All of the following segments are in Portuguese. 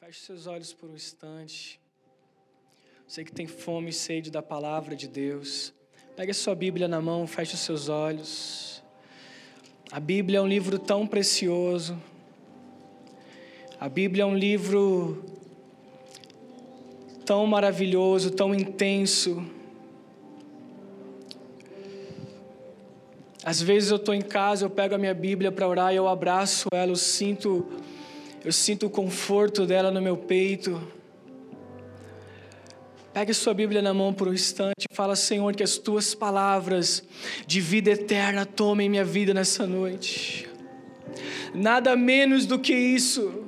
Feche seus olhos por um instante. Você que tem fome e sede da palavra de Deus. Pegue a sua Bíblia na mão, feche os seus olhos. A Bíblia é um livro tão precioso. A Bíblia é um livro tão maravilhoso, tão intenso. Às vezes eu estou em casa, eu pego a minha Bíblia para orar e eu abraço ela, eu sinto, eu sinto o conforto dela no meu peito. Pegue sua Bíblia na mão por um instante e fala, Senhor, que as tuas palavras de vida eterna tomem minha vida nessa noite. Nada menos do que isso.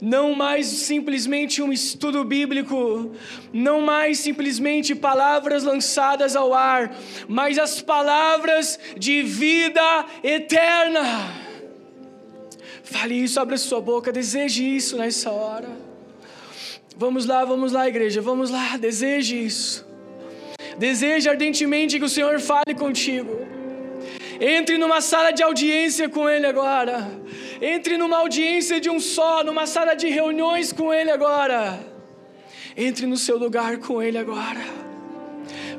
Não mais simplesmente um estudo bíblico, não mais simplesmente palavras lançadas ao ar, mas as palavras de vida eterna. Fale isso, abra sua boca, deseje isso nessa hora. Vamos lá, vamos lá, igreja, vamos lá, deseje isso. Deseje ardentemente que o Senhor fale contigo. Entre numa sala de audiência com Ele agora. Entre numa audiência de um só, numa sala de reuniões com Ele agora. Entre no seu lugar com Ele agora.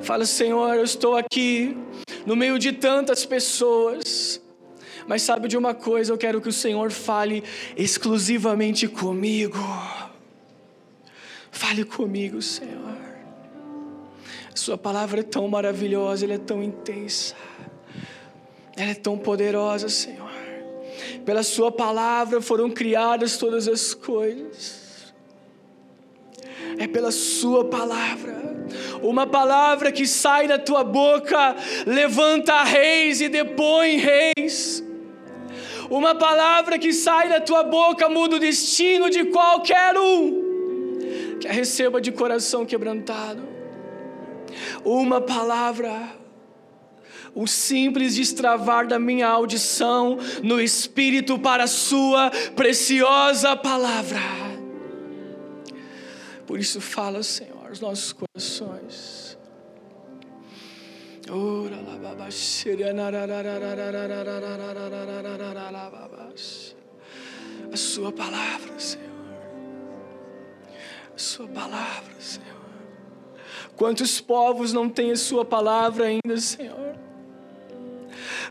Fala, Senhor, eu estou aqui no meio de tantas pessoas. Mas sabe de uma coisa, eu quero que o Senhor fale exclusivamente comigo. Fale comigo, Senhor. Sua palavra é tão maravilhosa, ela é tão intensa. Ela é tão poderosa, Senhor. Pela Sua palavra foram criadas todas as coisas. É pela Sua palavra. Uma palavra que sai da tua boca levanta reis e depõe reis. Uma palavra que sai da tua boca muda o destino de qualquer um que a receba de coração quebrantado. Uma palavra, um simples destravar da minha audição no Espírito para a Sua preciosa palavra. Por isso, fala, Senhor, os nossos corações. A Sua palavra, Senhor a Sua palavra, Senhor. Quantos povos não têm a Sua palavra ainda, Senhor?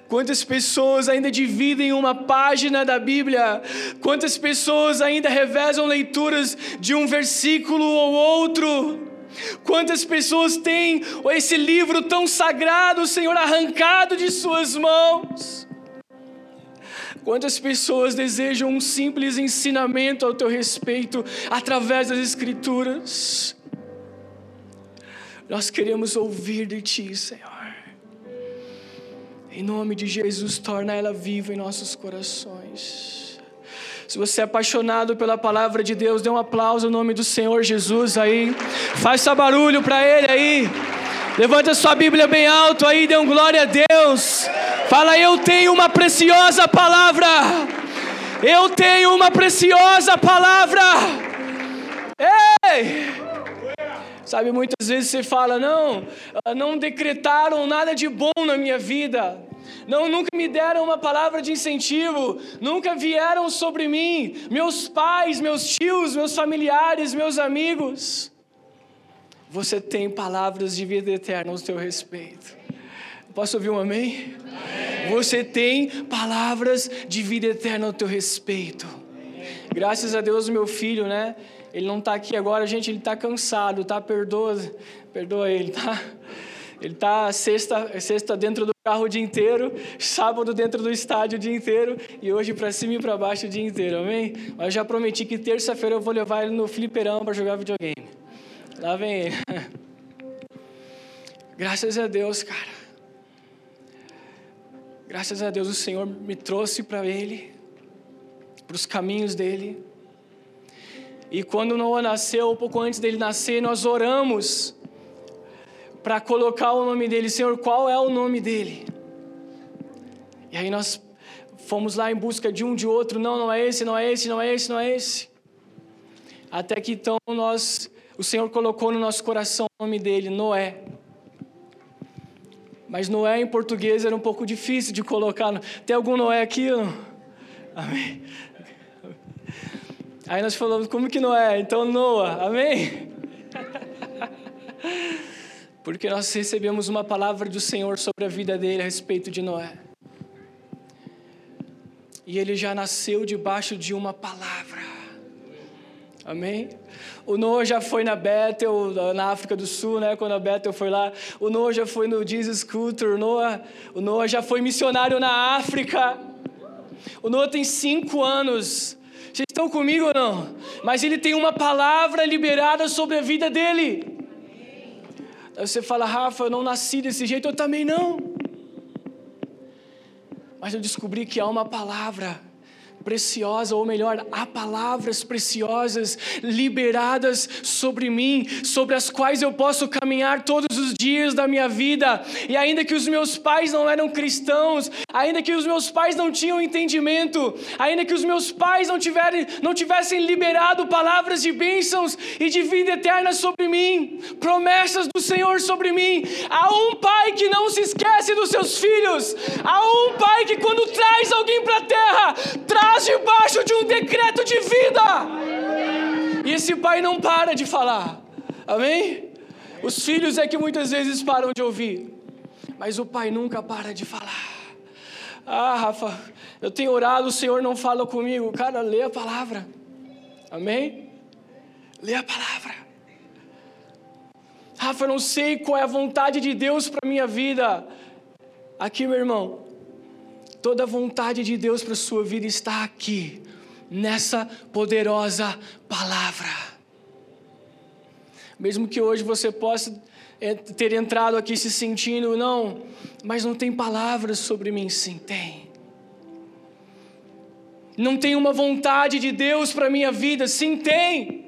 Quantas pessoas ainda dividem uma página da Bíblia? Quantas pessoas ainda revezam leituras de um versículo ou outro? Quantas pessoas têm esse livro tão sagrado, Senhor, arrancado de Suas mãos? Quantas pessoas desejam um simples ensinamento ao teu respeito através das Escrituras? Nós queremos ouvir de Ti, Senhor. Em nome de Jesus, torna ela viva em nossos corações. Se você é apaixonado pela palavra de Deus, dê um aplauso no nome do Senhor Jesus aí. Faça barulho para Ele aí. Levanta sua Bíblia bem alto aí, dê um glória a Deus. Fala, eu tenho uma preciosa palavra. Eu tenho uma preciosa palavra. Ei! Sabe, muitas vezes você fala, não, ah, não decretaram nada de bom na minha vida. Não, nunca me deram uma palavra de incentivo, nunca vieram sobre mim, meus pais, meus tios, meus familiares, meus amigos. Você tem palavras de vida eterna ao seu respeito. Posso ouvir um amém? amém? Você tem palavras de vida eterna ao teu respeito. Graças a Deus, meu filho, né? Ele não está aqui agora, gente, ele está cansado, tá? Perdoa, perdoa ele, tá? Ele está sexta, sexta dentro do carro o dia inteiro, sábado dentro do estádio o dia inteiro e hoje para cima e para baixo o dia inteiro, amém? Mas já prometi que terça-feira eu vou levar ele no fliperão para jogar videogame. Lá vem ele. Graças a Deus, cara. Graças a Deus o Senhor me trouxe para Ele, para os caminhos dele. E quando Noah nasceu, pouco antes dele nascer, nós oramos para colocar o nome dele. Senhor, qual é o nome dele? E aí nós fomos lá em busca de um de outro. Não, não é esse, não é esse, não é esse, não é esse. Até que então nós o Senhor colocou no nosso coração o nome dele, Noé. Mas Noé em português era um pouco difícil de colocar. Tem algum Noé aqui? Amém. Aí nós falamos, como que Noé? Então Noah, amém? Porque nós recebemos uma palavra do Senhor sobre a vida dele a respeito de Noé. E ele já nasceu debaixo de uma palavra. Amém? O Noah já foi na Bethel, na África do Sul, né? Quando a Bethel foi lá. O Noah já foi no Jesus Culture. O Noah, o Noah já foi missionário na África. O Noah tem cinco anos. Vocês estão comigo ou não? Mas ele tem uma palavra liberada sobre a vida dele. Aí você fala, Rafa, eu não nasci desse jeito, eu também não. Mas eu descobri que há uma palavra preciosa, ou melhor, há palavras preciosas liberadas sobre mim, sobre as quais eu posso caminhar todos os dias da minha vida. E ainda que os meus pais não eram cristãos, ainda que os meus pais não tinham entendimento, ainda que os meus pais não, tiverem, não tivessem liberado palavras de bênçãos e de vida eterna sobre mim, promessas do Senhor sobre mim, há um pai que não se esquece dos seus filhos, há um pai que quando traz alguém para a terra, traz estás debaixo de um decreto de vida. E esse pai não para de falar. Amém? Os filhos é que muitas vezes param de ouvir, mas o pai nunca para de falar. Ah, Rafa, eu tenho orado, o Senhor não fala comigo. Cara, lê a palavra. Amém? Lê a palavra. Rafa, eu não sei qual é a vontade de Deus para minha vida. Aqui, meu irmão, Toda a vontade de Deus para a sua vida está aqui, nessa poderosa palavra. Mesmo que hoje você possa é, ter entrado aqui se sentindo, não, mas não tem palavras sobre mim, sim, tem. Não tem uma vontade de Deus para a minha vida, sim, tem.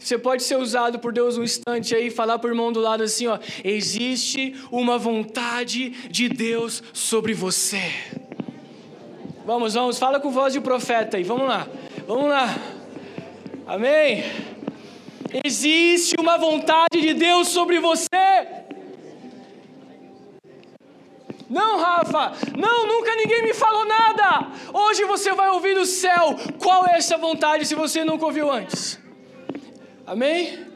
Você pode ser usado por Deus um instante aí falar para o irmão do lado assim: ó, existe uma vontade de Deus sobre você. Vamos, vamos, fala com voz de profeta aí, vamos lá, vamos lá, amém? Existe uma vontade de Deus sobre você. Não, Rafa, não, nunca ninguém me falou nada. Hoje você vai ouvir do céu qual é essa vontade se você nunca ouviu antes. Amém?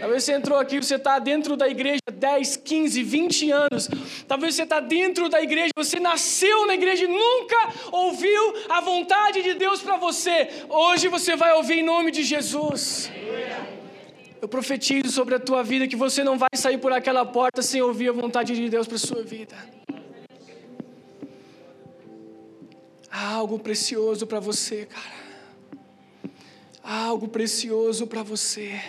Talvez você entrou aqui, você está dentro da igreja 10, 15, 20 anos. Talvez você está dentro da igreja, você nasceu na igreja e nunca ouviu a vontade de Deus para você. Hoje você vai ouvir em nome de Jesus. Eu profetizo sobre a tua vida que você não vai sair por aquela porta sem ouvir a vontade de Deus para sua vida. Há algo precioso para você, cara. Há algo precioso para você.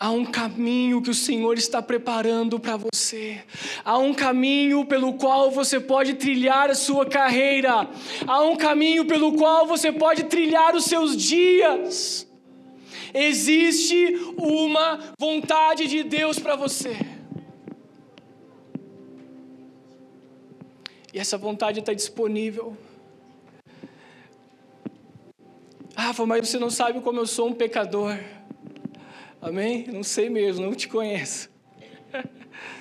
Há um caminho que o Senhor está preparando para você. Há um caminho pelo qual você pode trilhar a sua carreira. Há um caminho pelo qual você pode trilhar os seus dias. Existe uma vontade de Deus para você. E essa vontade está disponível Rafa, mas você não sabe como eu sou um pecador. Amém? Não sei mesmo, não te conheço.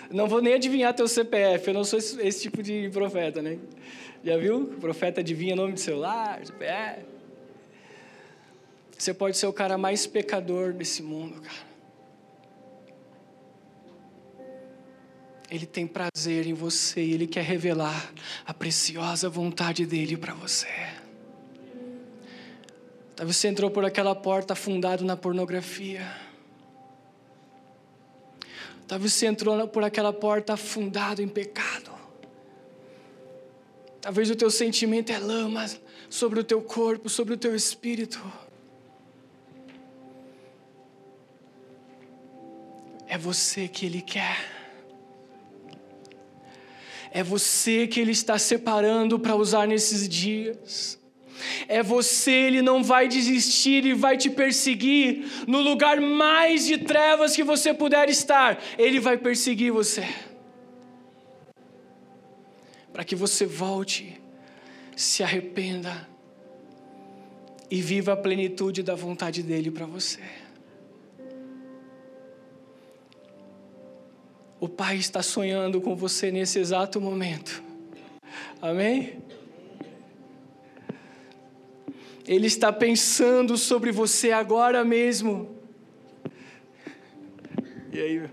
Não vou nem adivinhar teu CPF, eu não sou esse, esse tipo de profeta, né? Já viu? O profeta adivinha nome de celular, CPF. Você pode ser o cara mais pecador desse mundo, cara. Ele tem prazer em você ele quer revelar a preciosa vontade dele para você. Talvez você entrou por aquela porta afundado na pornografia. Talvez você entrou por aquela porta afundado em pecado. Talvez o teu sentimento é lama sobre o teu corpo, sobre o teu espírito. É você que Ele quer. É você que Ele está separando para usar nesses dias. É você, ele não vai desistir e vai te perseguir no lugar mais de trevas que você puder estar, ele vai perseguir você. Para que você volte, se arrependa e viva a plenitude da vontade dele para você. O Pai está sonhando com você nesse exato momento. Amém? Ele está pensando sobre você agora mesmo. E aí?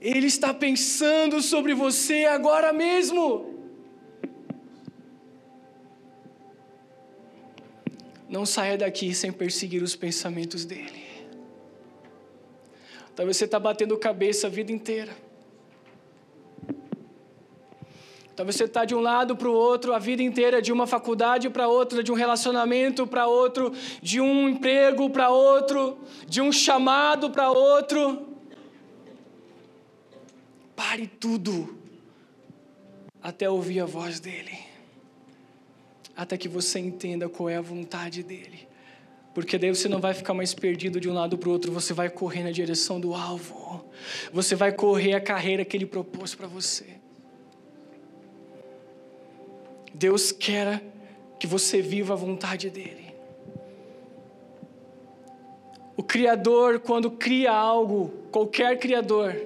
Ele está pensando sobre você agora mesmo. Não saia daqui sem perseguir os pensamentos dele. Talvez você está batendo cabeça a vida inteira. Talvez você está de um lado para o outro a vida inteira, de uma faculdade para outra, de um relacionamento para outro, de um emprego para outro, de um chamado para outro. Pare tudo até ouvir a voz dele, até que você entenda qual é a vontade dele. Porque daí você não vai ficar mais perdido de um lado para o outro, você vai correr na direção do alvo. Você vai correr a carreira que ele propôs para você. Deus quer que você viva a vontade dEle. O Criador, quando cria algo, qualquer Criador,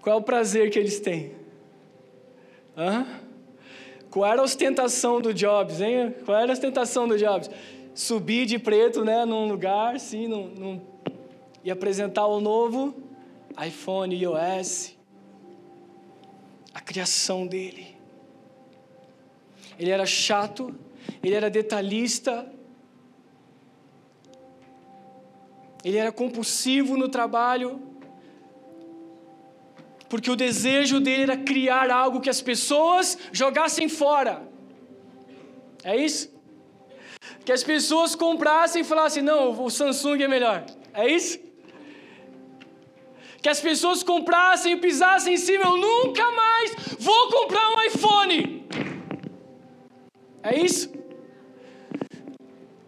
qual é o prazer que eles têm? Hã? Qual era a ostentação do Jobs, hein? Qual era a ostentação do Jobs? Subir de preto, né, num lugar, sim, num, num, e apresentar o novo iPhone, iOS, a criação dele ele era chato, ele era detalhista, ele era compulsivo no trabalho, porque o desejo dele era criar algo que as pessoas jogassem fora. É isso? Que as pessoas comprassem e falassem: não, o Samsung é melhor. É isso? Que as pessoas comprassem e pisassem em cima: eu nunca mais vou comprar um iPhone. É isso?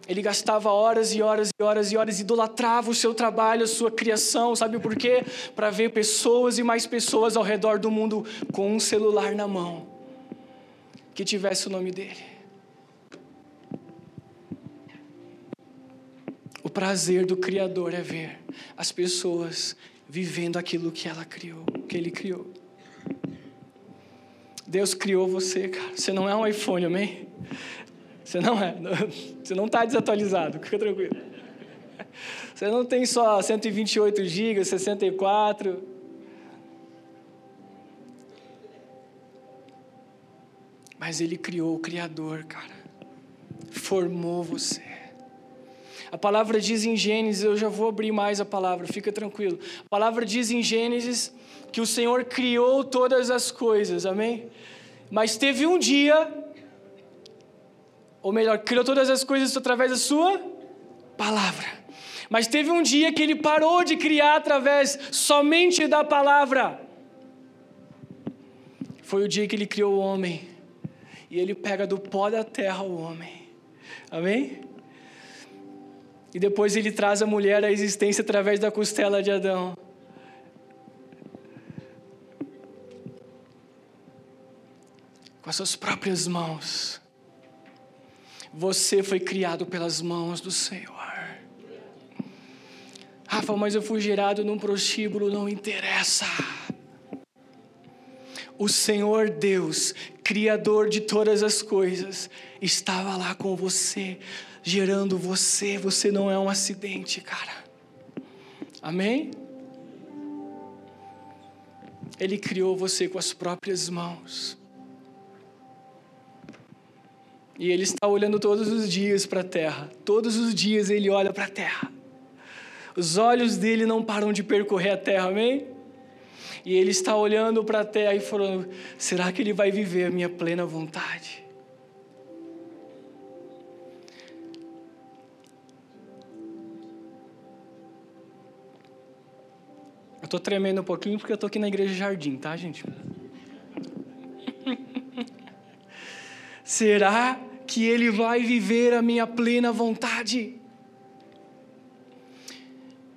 Ele gastava horas e horas e horas e horas, idolatrava o seu trabalho, a sua criação, sabe por quê? Para ver pessoas e mais pessoas ao redor do mundo com um celular na mão que tivesse o nome dele. O prazer do Criador é ver as pessoas vivendo aquilo que ela criou, que ele criou. Deus criou você, cara. Você não é um iPhone, amém? Você não é. Você não está desatualizado, fica tranquilo. Você não tem só 128 GB, 64. Mas Ele criou o Criador, cara. Formou você. A palavra diz em Gênesis, eu já vou abrir mais a palavra, fica tranquilo. A palavra diz em Gênesis que o Senhor criou todas as coisas, amém? Mas teve um dia, ou melhor, criou todas as coisas através da Sua palavra. Mas teve um dia que ele parou de criar através somente da palavra. Foi o dia que ele criou o homem. E ele pega do pó da terra o homem. Amém? E depois ele traz a mulher à existência através da costela de Adão. com as suas próprias mãos. Você foi criado pelas mãos do Senhor. Rafa, mas eu fui gerado num prostíbulo, não interessa. O Senhor Deus, Criador de todas as coisas, estava lá com você, gerando você. Você não é um acidente, cara. Amém? Ele criou você com as próprias mãos. E ele está olhando todos os dias para a terra. Todos os dias ele olha para a terra. Os olhos dele não param de percorrer a terra, amém? E ele está olhando para a terra e falando: será que ele vai viver a minha plena vontade? Eu estou tremendo um pouquinho porque eu estou aqui na igreja Jardim, tá, gente? Será que ele vai viver a minha plena vontade?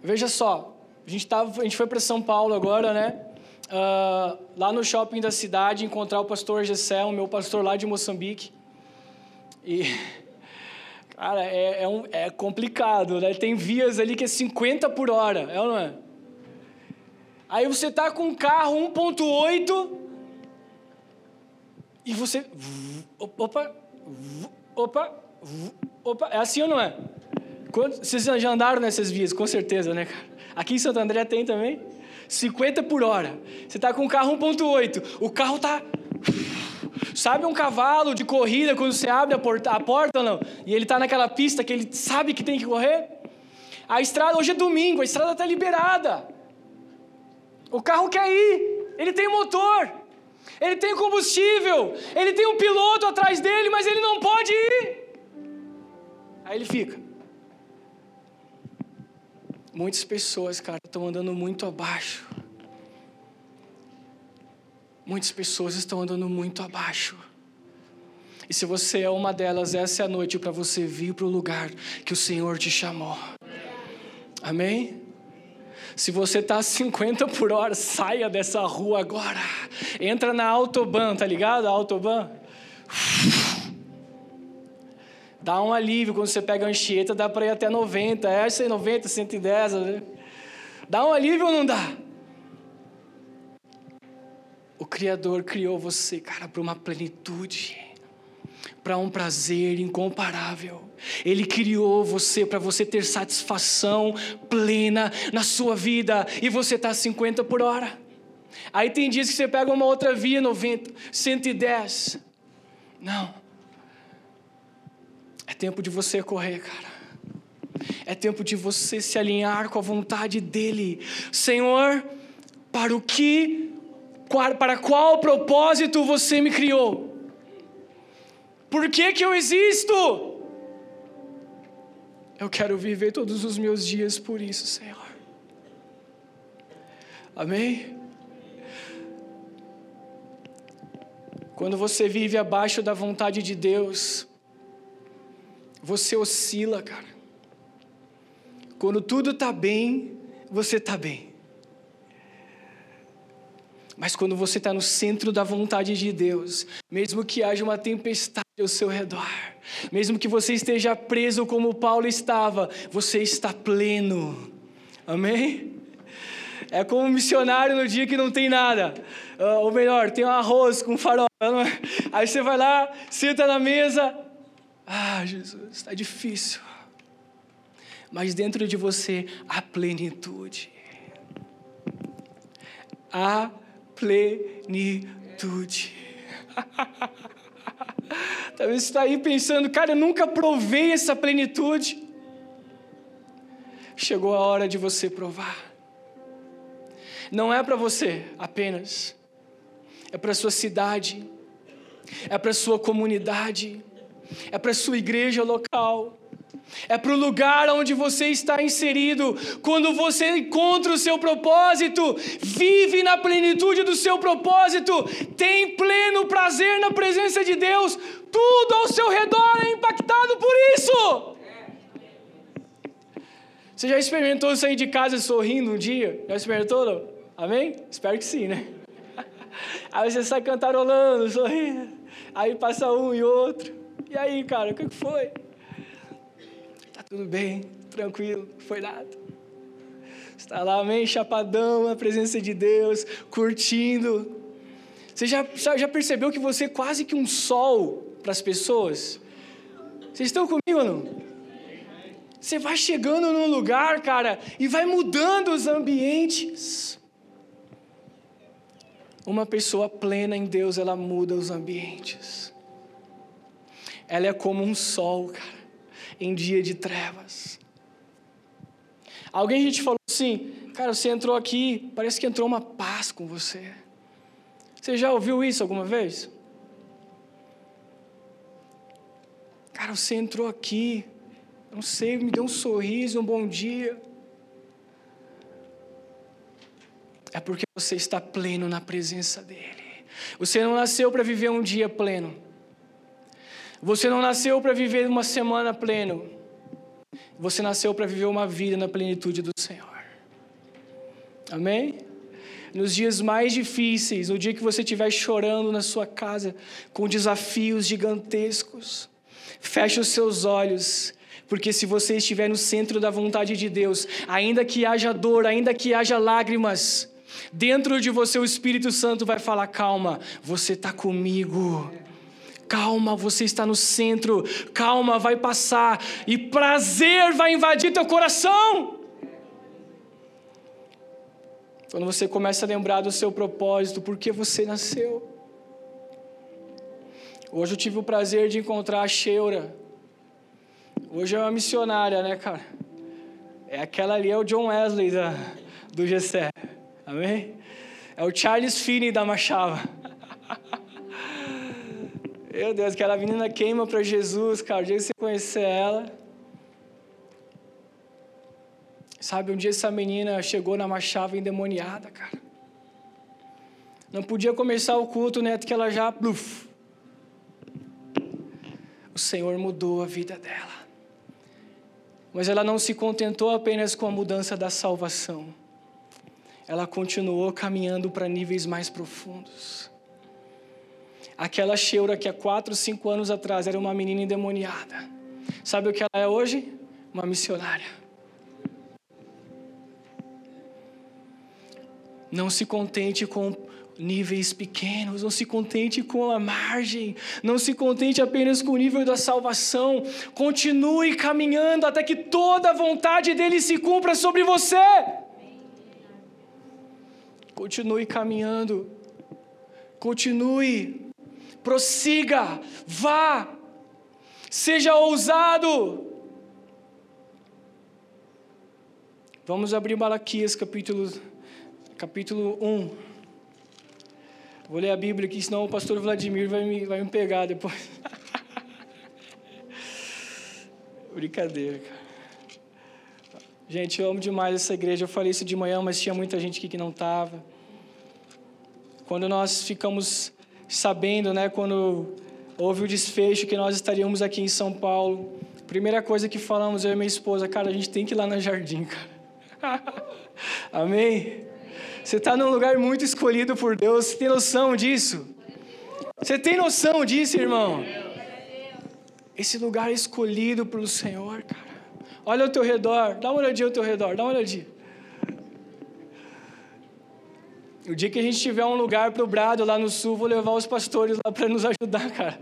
Veja só, a gente, tava, a gente foi para São Paulo agora, né? Uh, lá no shopping da cidade, encontrar o pastor Gessé, o meu pastor lá de Moçambique. E, cara, é, é, um, é complicado, né? Tem vias ali que é 50 por hora, é ou não é? Aí você tá com um carro 1.8 e você. Opa! Opa, opa, é assim ou não é? Vocês já andaram nessas vias, com certeza, né, cara? Aqui em Santo André tem também. 50 por hora. Você está com um carro 1.8, o carro está Sabe um cavalo de corrida quando você abre a porta, a porta ou não? E ele está naquela pista que ele sabe que tem que correr? A estrada, hoje é domingo, a estrada está liberada. O carro quer ir, ele tem motor, ele tem combustível, ele tem um piloto atrás dele, mas ele não pode ir. Aí ele fica. Muitas pessoas, cara, estão andando muito abaixo Muitas pessoas estão andando muito abaixo. E se você é uma delas, essa é a noite para você vir para o lugar que o Senhor te chamou. Amém? Se você está a 50 por hora, saia dessa rua agora. Entra na Autobahn, tá ligado? A Autobahn. Dá um alívio quando você pega a Anchieta, dá para ir até 90. É, 90, 110. Né? Dá um alívio ou não dá? O Criador criou você, cara, para uma plenitude, para um prazer incomparável. Ele criou você para você ter satisfação plena na sua vida e você está 50 por hora. Aí tem dias que você pega uma outra via, 90, 110. Não. É tempo de você correr, cara. É tempo de você se alinhar com a vontade dEle. Senhor, para o que para qual propósito você me criou? Por que, que eu existo? Eu quero viver todos os meus dias por isso, Senhor. Amém? Quando você vive abaixo da vontade de Deus, você oscila, cara. Quando tudo está bem, você está bem. Mas quando você está no centro da vontade de Deus, mesmo que haja uma tempestade ao seu redor, mesmo que você esteja preso como Paulo estava, você está pleno. Amém? É como um missionário no dia que não tem nada. Uh, ou melhor, tem um arroz com farol. É? Aí você vai lá, senta na mesa. Ah, Jesus, está difícil. Mas dentro de você há plenitude. Há plenitude. Talvez você está aí pensando, cara, eu nunca provei essa plenitude. Chegou a hora de você provar. Não é para você apenas, é para sua cidade, é para sua comunidade, é para sua igreja local, é para o lugar onde você está inserido. Quando você encontra o seu propósito, vive na plenitude do seu propósito, tem pleno prazer na presença de Deus, tudo ao seu redor é impactado por isso. Você já experimentou sair de casa sorrindo um dia? Já experimentou? Não? Amém? Espero que sim, né? Aí você sai cantarolando, sorrindo. Aí passa um e outro. E aí, cara, o que foi? Tudo bem, tranquilo, foi nada. Está lá, amém, chapadão na presença de Deus, curtindo. Você já, já percebeu que você é quase que um sol para as pessoas? Vocês estão comigo ou não? Você vai chegando num lugar, cara, e vai mudando os ambientes. Uma pessoa plena em Deus, ela muda os ambientes. Ela é como um sol, cara em dia de trevas. Alguém a gente falou assim, cara, você entrou aqui, parece que entrou uma paz com você. Você já ouviu isso alguma vez? Cara, você entrou aqui, não sei, me deu um sorriso, um bom dia. É porque você está pleno na presença dEle. Você não nasceu para viver um dia pleno. Você não nasceu para viver uma semana pleno. Você nasceu para viver uma vida na plenitude do Senhor. Amém? Nos dias mais difíceis, no dia que você estiver chorando na sua casa, com desafios gigantescos, feche os seus olhos, porque se você estiver no centro da vontade de Deus, ainda que haja dor, ainda que haja lágrimas, dentro de você o Espírito Santo vai falar: calma, você está comigo Calma, você está no centro. Calma, vai passar. E prazer vai invadir teu coração. Quando você começa a lembrar do seu propósito, por que você nasceu. Hoje eu tive o prazer de encontrar a Sheura. Hoje é uma missionária, né, cara? É aquela ali, é o John Wesley da, do Gessé. Amém? É o Charles Finney da Machava. Meu Deus, aquela menina queima para Jesus, cara. O dia que você conhecer ela. Sabe, um dia essa menina chegou na Machava endemoniada, cara. Não podia começar o culto, né? Que ela já. Pluf. O Senhor mudou a vida dela. Mas ela não se contentou apenas com a mudança da salvação. Ela continuou caminhando para níveis mais profundos. Aquela Sheura que há quatro, cinco anos atrás era uma menina endemoniada. Sabe o que ela é hoje? Uma missionária. Não se contente com níveis pequenos, não se contente com a margem, não se contente apenas com o nível da salvação, continue caminhando até que toda a vontade dele se cumpra sobre você. Continue caminhando, continue, prossiga, vá, seja ousado. Vamos abrir Malaquias capítulo, capítulo 1. Vou ler a Bíblia aqui, senão o pastor Vladimir vai me, vai me pegar depois. Brincadeira, cara. Gente, eu amo demais essa igreja. Eu falei isso de manhã, mas tinha muita gente aqui que não estava. Quando nós ficamos sabendo, né, quando houve o desfecho que nós estaríamos aqui em São Paulo, primeira coisa que falamos, eu e minha esposa, cara, a gente tem que ir lá no jardim, cara. Amém? Você está num lugar muito escolhido por Deus. Você tem noção disso? Você tem noção disso, irmão? Esse lugar é escolhido pelo Senhor, cara. Olha ao teu redor, dá uma olhadinha ao teu redor, dá uma olhadinha. O dia que a gente tiver um lugar para o Brado lá no sul, vou levar os pastores lá para nos ajudar, cara.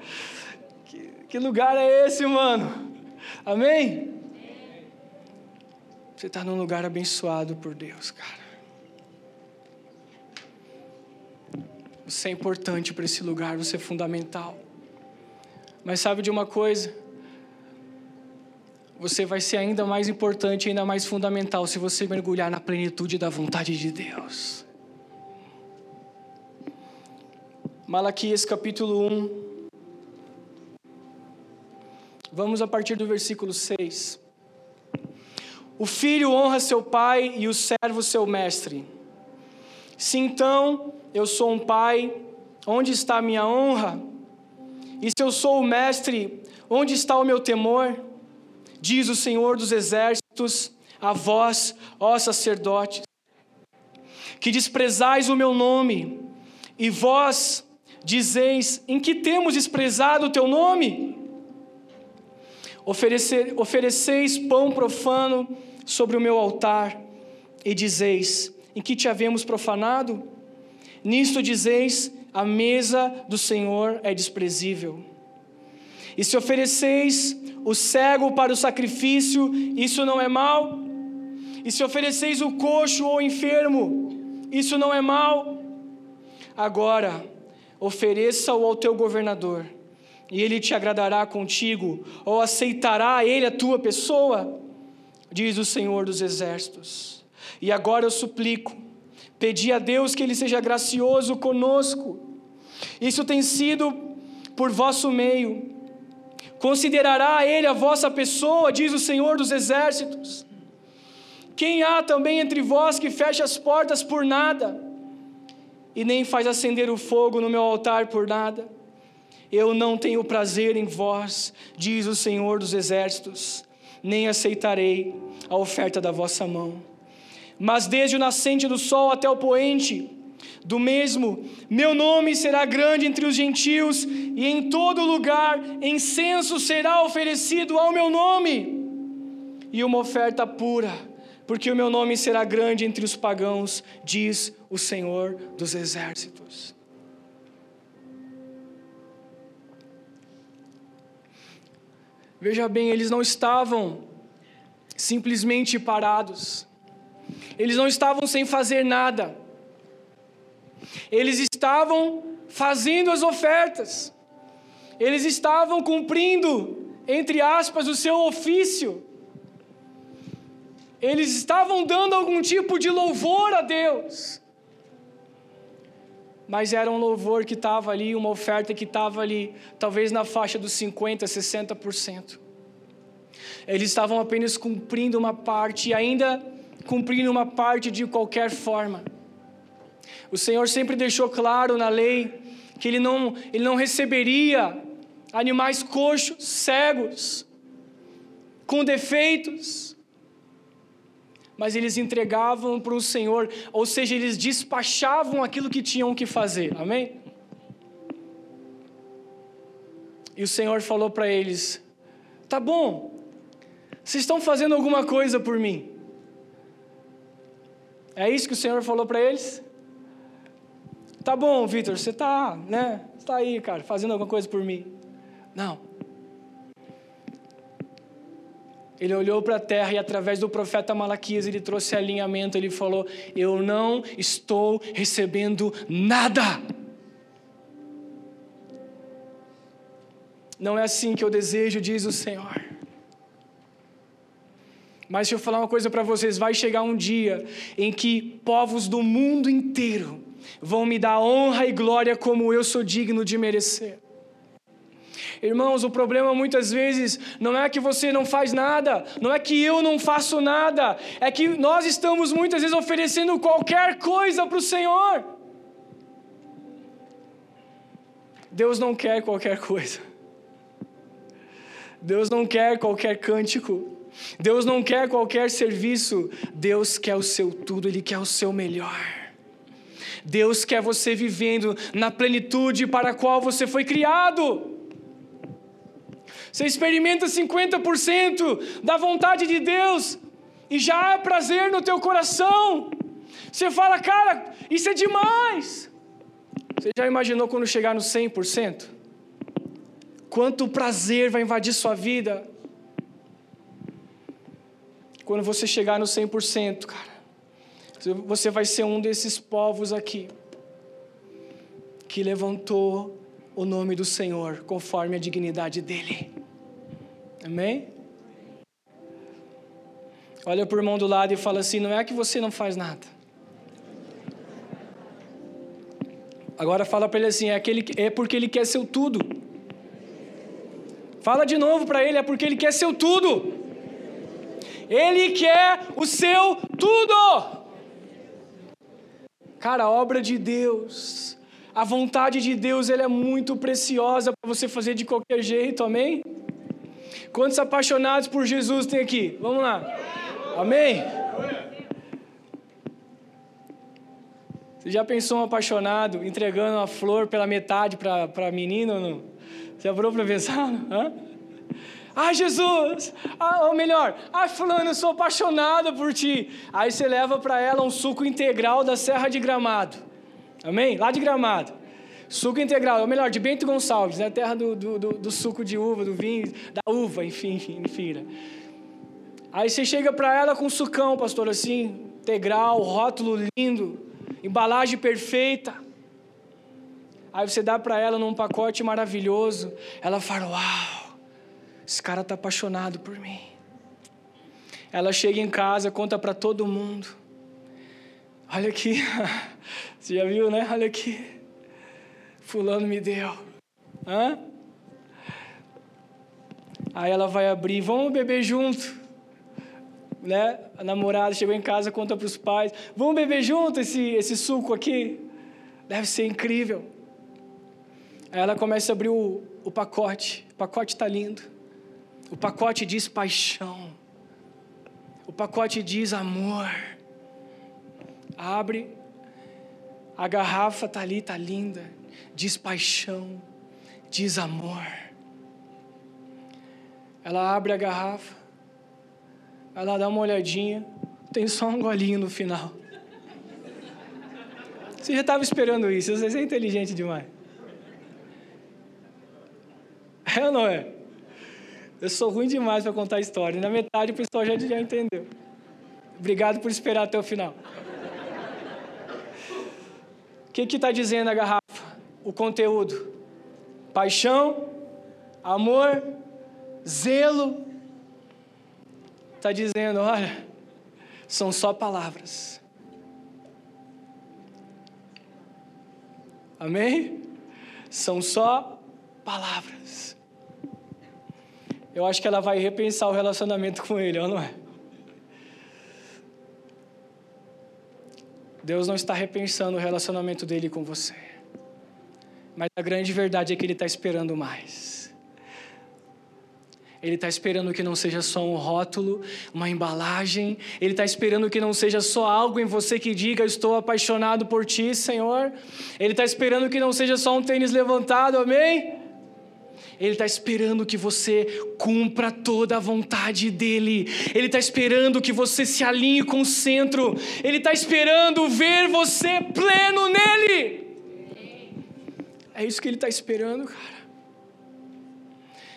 Que, que lugar é esse, mano? Amém? Você está num lugar abençoado por Deus, cara. Você é importante para esse lugar, você é fundamental. Mas sabe de uma coisa? Você vai ser ainda mais importante, ainda mais fundamental se você mergulhar na plenitude da vontade de Deus. Malaquias capítulo 1. Vamos a partir do versículo 6. O filho honra seu pai e o servo seu mestre. Se então eu sou um pai, onde está a minha honra? E se eu sou o mestre, onde está o meu temor? Diz o Senhor dos exércitos, a vós, ó sacerdotes, que desprezais o meu nome, e vós dizeis: em que temos desprezado o teu nome? Oferecer, ofereceis pão profano sobre o meu altar, e dizeis: em que te havemos profanado? Nisto dizeis: a mesa do Senhor é desprezível. E se ofereceis o cego para o sacrifício, isso não é mal? E se ofereceis o coxo ou o enfermo, isso não é mal? Agora, ofereça-o ao teu governador, e ele te agradará contigo, ou aceitará ele a tua pessoa, diz o Senhor dos Exércitos. E agora eu suplico, Pedi a Deus que Ele seja gracioso conosco. Isso tem sido por vosso meio. Considerará Ele a vossa pessoa, diz o Senhor dos Exércitos. Quem há também entre vós que fecha as portas por nada, e nem faz acender o fogo no meu altar por nada? Eu não tenho prazer em vós, diz o Senhor dos Exércitos, nem aceitarei a oferta da vossa mão mas desde o nascente do sol até o poente, do mesmo, meu nome será grande entre os gentios, e em todo lugar incenso será oferecido ao meu nome, e uma oferta pura, porque o meu nome será grande entre os pagãos, diz o Senhor dos exércitos. Veja bem, eles não estavam simplesmente parados, eles não estavam sem fazer nada, eles estavam fazendo as ofertas, eles estavam cumprindo, entre aspas, o seu ofício, eles estavam dando algum tipo de louvor a Deus mas era um louvor que estava ali, uma oferta que estava ali, talvez na faixa dos 50%, 60%. Eles estavam apenas cumprindo uma parte, e ainda cumprindo uma parte de qualquer forma. O Senhor sempre deixou claro na lei que Ele não, ele não receberia animais coxos, cegos, com defeitos, mas eles entregavam para o Senhor, ou seja, eles despachavam aquilo que tinham que fazer, amém? E o Senhor falou para eles: tá bom, vocês estão fazendo alguma coisa por mim. É isso que o Senhor falou para eles? Tá bom, Vitor, você está, né? Está aí, cara, fazendo alguma coisa por mim. Não. Ele olhou para a terra e, através do profeta Malaquias, ele trouxe alinhamento. Ele falou: Eu não estou recebendo nada. Não é assim que eu desejo, diz o Senhor. Mas deixa eu falar uma coisa para vocês: vai chegar um dia em que povos do mundo inteiro vão me dar honra e glória como eu sou digno de merecer. Irmãos, o problema muitas vezes não é que você não faz nada, não é que eu não faço nada, é que nós estamos muitas vezes oferecendo qualquer coisa para o Senhor. Deus não quer qualquer coisa. Deus não quer qualquer cântico. Deus não quer qualquer serviço. Deus quer o seu tudo, Ele quer o seu melhor. Deus quer você vivendo na plenitude para a qual você foi criado. Você experimenta 50% da vontade de Deus e já há prazer no teu coração. Você fala, cara, isso é demais. Você já imaginou quando chegar no 100%? Quanto prazer vai invadir sua vida? Quando você chegar no 100%, cara, você vai ser um desses povos aqui que levantou o nome do Senhor conforme a dignidade dele. Amém? Olha para o irmão do lado e fala assim: não é que você não faz nada. Agora fala para ele assim: é, aquele, é porque ele quer seu tudo. Fala de novo para ele: é porque ele quer seu tudo. Ele quer o seu tudo. Cara, a obra de Deus a vontade de Deus ela é muito preciosa para você fazer de qualquer jeito, amém? Quantos apaixonados por Jesus tem aqui? Vamos lá. Amém? Você já pensou um apaixonado entregando uma flor pela metade para menino ou não? Você já parou para pensar? Hã? Ah, Jesus! Ah, ou melhor, ah, fulano, eu sou apaixonado por ti. Aí você leva para ela um suco integral da Serra de Gramado. Amém? Lá de Gramado. Suco integral, ou melhor, de Bento Gonçalves, né? terra do, do, do, do suco de uva, do vinho, da uva, enfim, enfim. Né? Aí você chega para ela com sucão, pastor, assim, integral, rótulo lindo, embalagem perfeita. Aí você dá para ela num pacote maravilhoso. Ela fala: Uau, esse cara tá apaixonado por mim. Ela chega em casa, conta para todo mundo. Olha aqui, você já viu, né? Olha aqui, Fulano me deu. Hã? Aí ela vai abrir, vamos beber junto. Né? A namorada chegou em casa, conta para os pais: vamos beber junto esse, esse suco aqui? Deve ser incrível. Aí ela começa a abrir o, o pacote. O pacote está lindo. O pacote diz paixão. O pacote diz amor abre, a garrafa está ali, está linda, diz paixão, diz amor. Ela abre a garrafa, ela dá uma olhadinha, tem só um golinho no final. Você já estava esperando isso, você é inteligente demais. É ou não é? Eu sou ruim demais para contar história. Na metade o pessoal já, já entendeu. Obrigado por esperar até o final. Que está dizendo a garrafa? O conteúdo: paixão, amor, zelo. Está dizendo: olha, são só palavras. Amém? São só palavras. Eu acho que ela vai repensar o relacionamento com ele, ou não é? Deus não está repensando o relacionamento dele com você. Mas a grande verdade é que ele está esperando mais. Ele está esperando que não seja só um rótulo, uma embalagem. Ele está esperando que não seja só algo em você que diga: Estou apaixonado por ti, Senhor. Ele está esperando que não seja só um tênis levantado, amém? Ele está esperando que você cumpra toda a vontade dele. Ele está esperando que você se alinhe com o centro. Ele está esperando ver você pleno nele. É isso que ele está esperando, cara.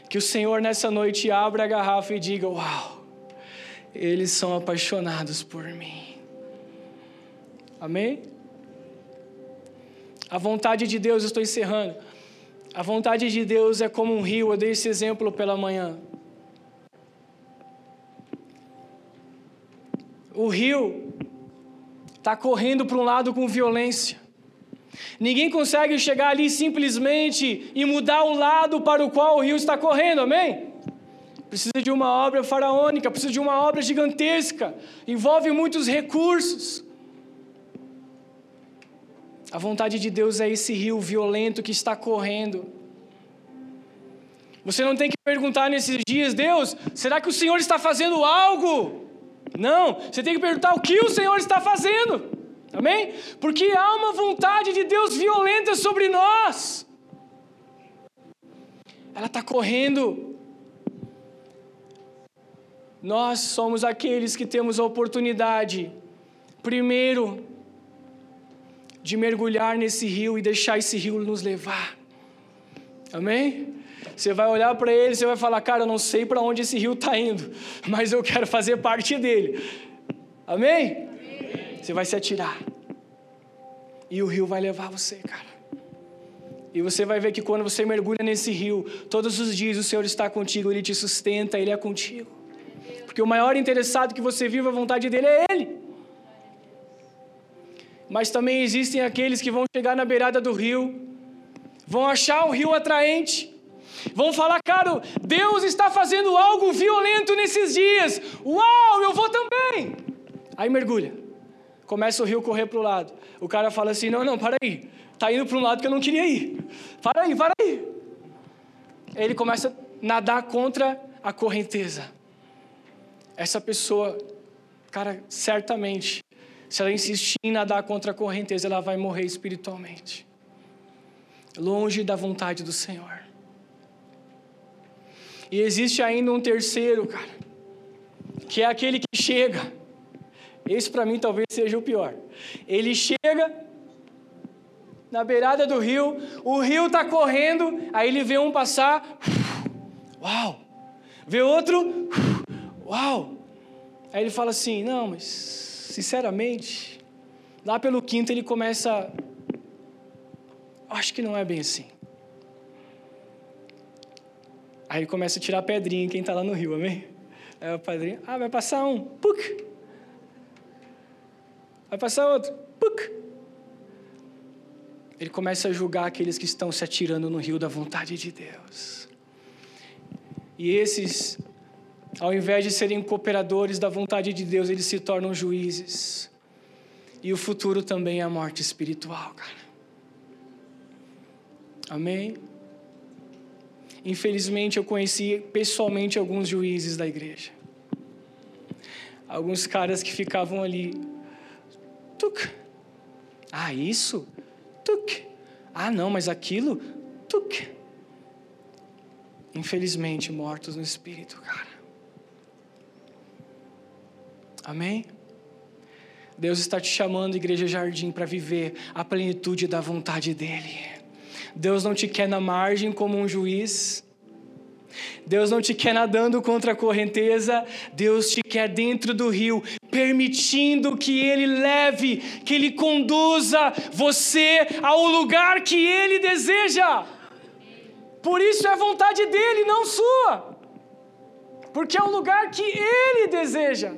Que o Senhor nessa noite abra a garrafa e diga: Uau, eles são apaixonados por mim. Amém? A vontade de Deus, eu estou encerrando. A vontade de Deus é como um rio, eu dei esse exemplo pela manhã. O rio está correndo para um lado com violência. Ninguém consegue chegar ali simplesmente e mudar o lado para o qual o rio está correndo, amém? Precisa de uma obra faraônica, precisa de uma obra gigantesca, envolve muitos recursos. A vontade de Deus é esse rio violento que está correndo. Você não tem que perguntar nesses dias, Deus, será que o Senhor está fazendo algo? Não, você tem que perguntar o que o Senhor está fazendo. Amém? Porque há uma vontade de Deus violenta sobre nós. Ela está correndo. Nós somos aqueles que temos a oportunidade, primeiro, de mergulhar nesse rio e deixar esse rio nos levar. Amém? Você vai olhar para ele, você vai falar, cara, eu não sei para onde esse rio está indo, mas eu quero fazer parte dele. Amém? Você vai se atirar. E o rio vai levar você, cara. E você vai ver que quando você mergulha nesse rio, todos os dias o Senhor está contigo, Ele te sustenta, Ele é contigo. Porque o maior interessado que você viva a vontade dEle é Ele mas também existem aqueles que vão chegar na beirada do rio, vão achar o rio atraente, vão falar, cara, Deus está fazendo algo violento nesses dias, uau, eu vou também. Aí mergulha, começa o rio correr para o lado. O cara fala assim: não, não, para aí, está indo para um lado que eu não queria ir, para aí, para aí. Ele começa a nadar contra a correnteza. Essa pessoa, cara, certamente se ela insistir em nadar contra a correnteza, ela vai morrer espiritualmente. Longe da vontade do Senhor. E existe ainda um terceiro, cara, que é aquele que chega. Esse para mim talvez seja o pior. Ele chega na beirada do rio, o rio está correndo, aí ele vê um passar, uau, vê outro, uau. Aí ele fala assim: não, mas sinceramente, lá pelo quinto ele começa. Acho que não é bem assim. Aí ele começa a tirar pedrinha quem está lá no rio, amém? Aí o padrinho, ah, vai passar um, puk. Vai passar outro, puk. Ele começa a julgar aqueles que estão se atirando no rio da vontade de Deus. E esses ao invés de serem cooperadores da vontade de Deus, eles se tornam juízes. E o futuro também é a morte espiritual, cara. Amém? Infelizmente, eu conheci pessoalmente alguns juízes da igreja. Alguns caras que ficavam ali. Tuk. Ah, isso? Tuk. Ah, não, mas aquilo? Tuk. Infelizmente, mortos no espírito, cara. Amém? Deus está te chamando, Igreja Jardim, para viver a plenitude da vontade dEle. Deus não te quer na margem como um juiz. Deus não te quer nadando contra a correnteza, Deus te quer dentro do rio, permitindo que Ele leve, que Ele conduza você ao lugar que Ele deseja. Por isso é vontade dele, não sua, porque é o lugar que Ele deseja.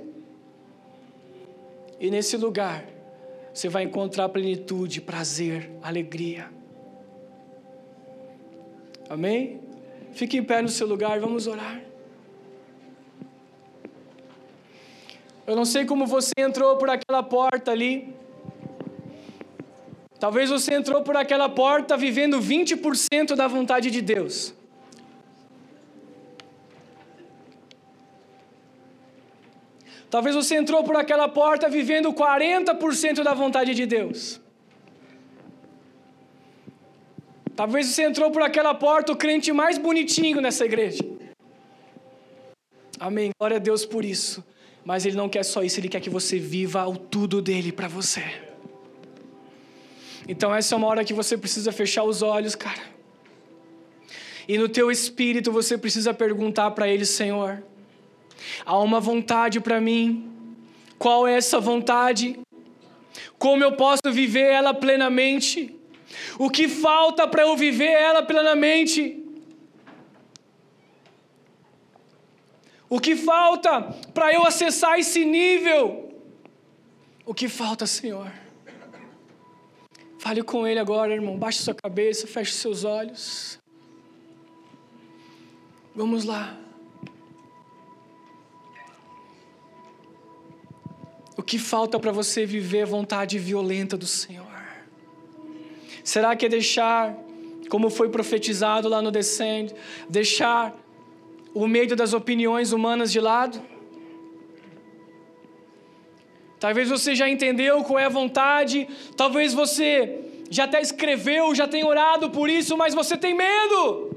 E nesse lugar, você vai encontrar plenitude, prazer, alegria. Amém? Fique em pé no seu lugar, vamos orar. Eu não sei como você entrou por aquela porta ali. Talvez você entrou por aquela porta vivendo 20% da vontade de Deus. Talvez você entrou por aquela porta vivendo 40% da vontade de Deus. Talvez você entrou por aquela porta o crente mais bonitinho nessa igreja. Amém. Glória a Deus por isso. Mas Ele não quer só isso, Ele quer que você viva o tudo dele para você. Então essa é uma hora que você precisa fechar os olhos, cara. E no teu espírito você precisa perguntar para Ele, Senhor, há uma vontade para mim. Qual é essa vontade? Como eu posso viver ela plenamente? O que falta para eu viver ela plenamente? O que falta para eu acessar esse nível? O que falta, Senhor? Fale com Ele agora, irmão. Baixe sua cabeça, feche seus olhos. Vamos lá. O que falta para você viver a vontade violenta do Senhor? Será que é deixar, como foi profetizado lá no Descende, deixar o medo das opiniões humanas de lado? Talvez você já entendeu qual é a vontade, talvez você já até escreveu, já tem orado por isso, mas você tem medo.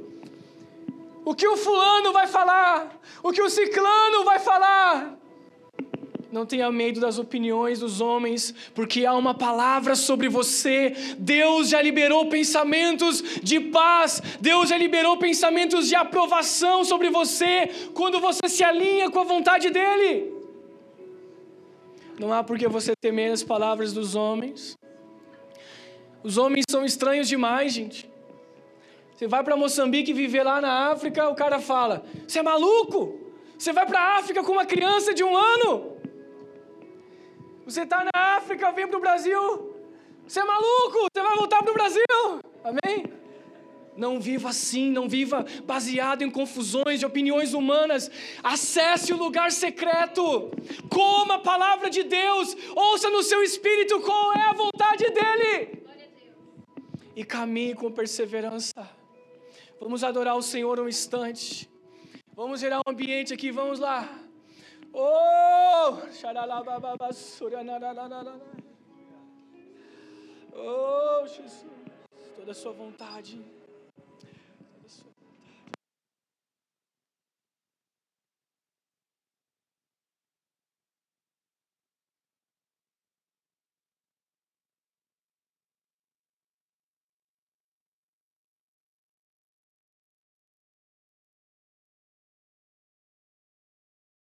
O que o fulano vai falar? O que o ciclano vai falar? Não tenha medo das opiniões dos homens, porque há uma palavra sobre você. Deus já liberou pensamentos de paz, Deus já liberou pensamentos de aprovação sobre você quando você se alinha com a vontade dEle. Não há por que você temer as palavras dos homens. Os homens são estranhos demais, gente. Você vai para Moçambique viver lá na África, o cara fala: Você é maluco? Você vai para a África com uma criança de um ano? Você está na África, vem para o Brasil. Você é maluco, você vai voltar para o Brasil. Amém? Não viva assim, não viva baseado em confusões de opiniões humanas. Acesse o lugar secreto. Coma a palavra de Deus. Ouça no seu espírito qual é a vontade dEle. E caminhe com perseverança. Vamos adorar o Senhor um instante. Vamos gerar um ambiente aqui, vamos lá. Oh! Oh, Jesus. Toda a sua vontade.